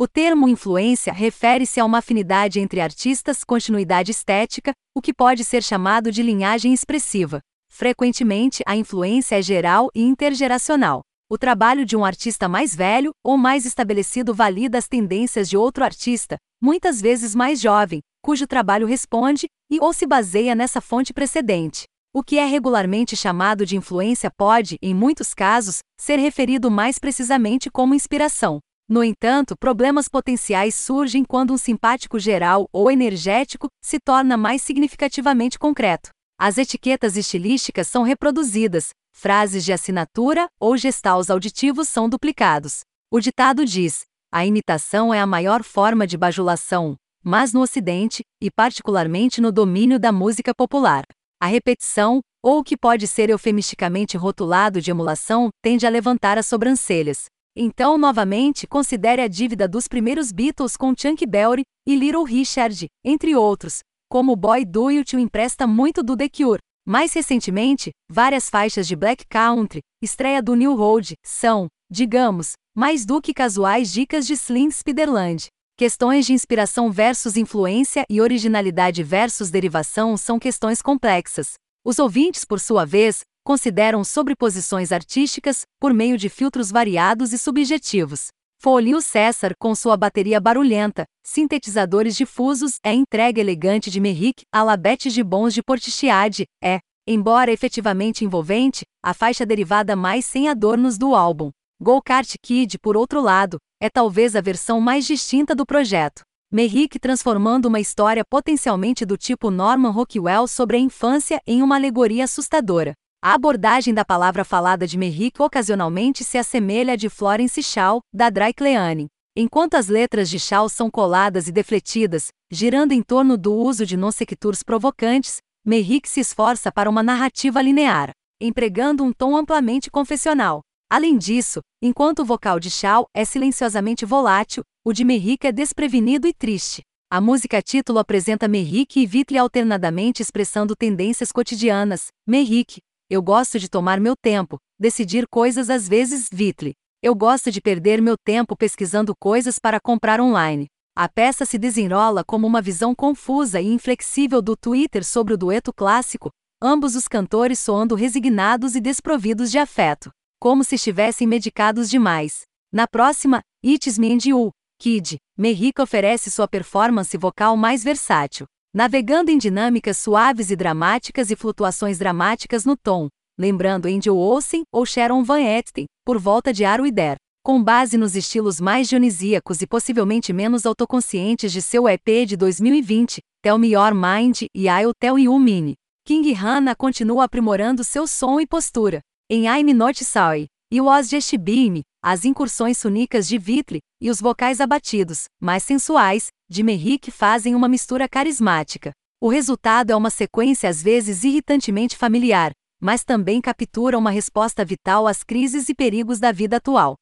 O termo influência refere-se a uma afinidade entre artistas, continuidade estética, o que pode ser chamado de linhagem expressiva. Frequentemente, a influência é geral e intergeracional. O trabalho de um artista mais velho ou mais estabelecido valida as tendências de outro artista, muitas vezes mais jovem, cujo trabalho responde e ou se baseia nessa fonte precedente. O que é regularmente chamado de influência pode, em muitos casos, ser referido mais precisamente como inspiração. No entanto, problemas potenciais surgem quando um simpático geral ou energético se torna mais significativamente concreto. As etiquetas estilísticas são reproduzidas, frases de assinatura ou gestaus auditivos são duplicados. O ditado diz: a imitação é a maior forma de bajulação, mas no Ocidente, e particularmente no domínio da música popular. A repetição, ou o que pode ser eufemisticamente rotulado de emulação, tende a levantar as sobrancelhas. Então, novamente, considere a dívida dos primeiros Beatles com Chunky Berry e Little Richard, entre outros, como Boy Do It empresta muito do The Cure. Mais recentemente, várias faixas de Black Country, estreia do New Road, são, digamos, mais do que casuais dicas de Slim Spiderland. Questões de inspiração versus influência e originalidade versus derivação são questões complexas. Os ouvintes, por sua vez, consideram sobreposições artísticas por meio de filtros variados e subjetivos. Folio César, com sua bateria barulhenta, sintetizadores difusos, é entrega elegante de Merrick a la de Bons de Portichiade, é, embora efetivamente envolvente, a faixa derivada mais sem adornos do álbum. Go Kart Kid, por outro lado, é talvez a versão mais distinta do projeto. Merrick transformando uma história potencialmente do tipo Norman Rockwell sobre a infância em uma alegoria assustadora. A abordagem da palavra falada de Merrick ocasionalmente se assemelha à de Florence Shaw, da Dry Cleane. Enquanto as letras de Shaw são coladas e defletidas, girando em torno do uso de non sequiturs provocantes, Merrick se esforça para uma narrativa linear, empregando um tom amplamente confessional. Além disso, enquanto o vocal de Shaw é silenciosamente volátil, o de Merrick é desprevenido e triste. A música título apresenta Merrick e Vitle alternadamente expressando tendências cotidianas. Merrick, eu gosto de tomar meu tempo, decidir coisas às vezes Vitle. Eu gosto de perder meu tempo pesquisando coisas para comprar online. A peça se desenrola como uma visão confusa e inflexível do Twitter sobre o dueto clássico, ambos os cantores soando resignados e desprovidos de afeto como se estivessem medicados demais. Na próxima, It's Me and You, Kid, Merrick oferece sua performance vocal mais versátil, navegando em dinâmicas suaves e dramáticas e flutuações dramáticas no tom, lembrando Angel Olsen ou Sharon Van Etten, por volta de There. Com base nos estilos mais dionisíacos e possivelmente menos autoconscientes de seu EP de 2020, Tell Me Your Mind e I'll Tell You Mini, King Hannah continua aprimorando seu som e postura, em I'm Not Sorry, e Was Just Beam, as incursões sunicas de Vitre e os vocais abatidos, mais sensuais, de Merrick fazem uma mistura carismática. O resultado é uma sequência às vezes irritantemente familiar, mas também captura uma resposta vital às crises e perigos da vida atual.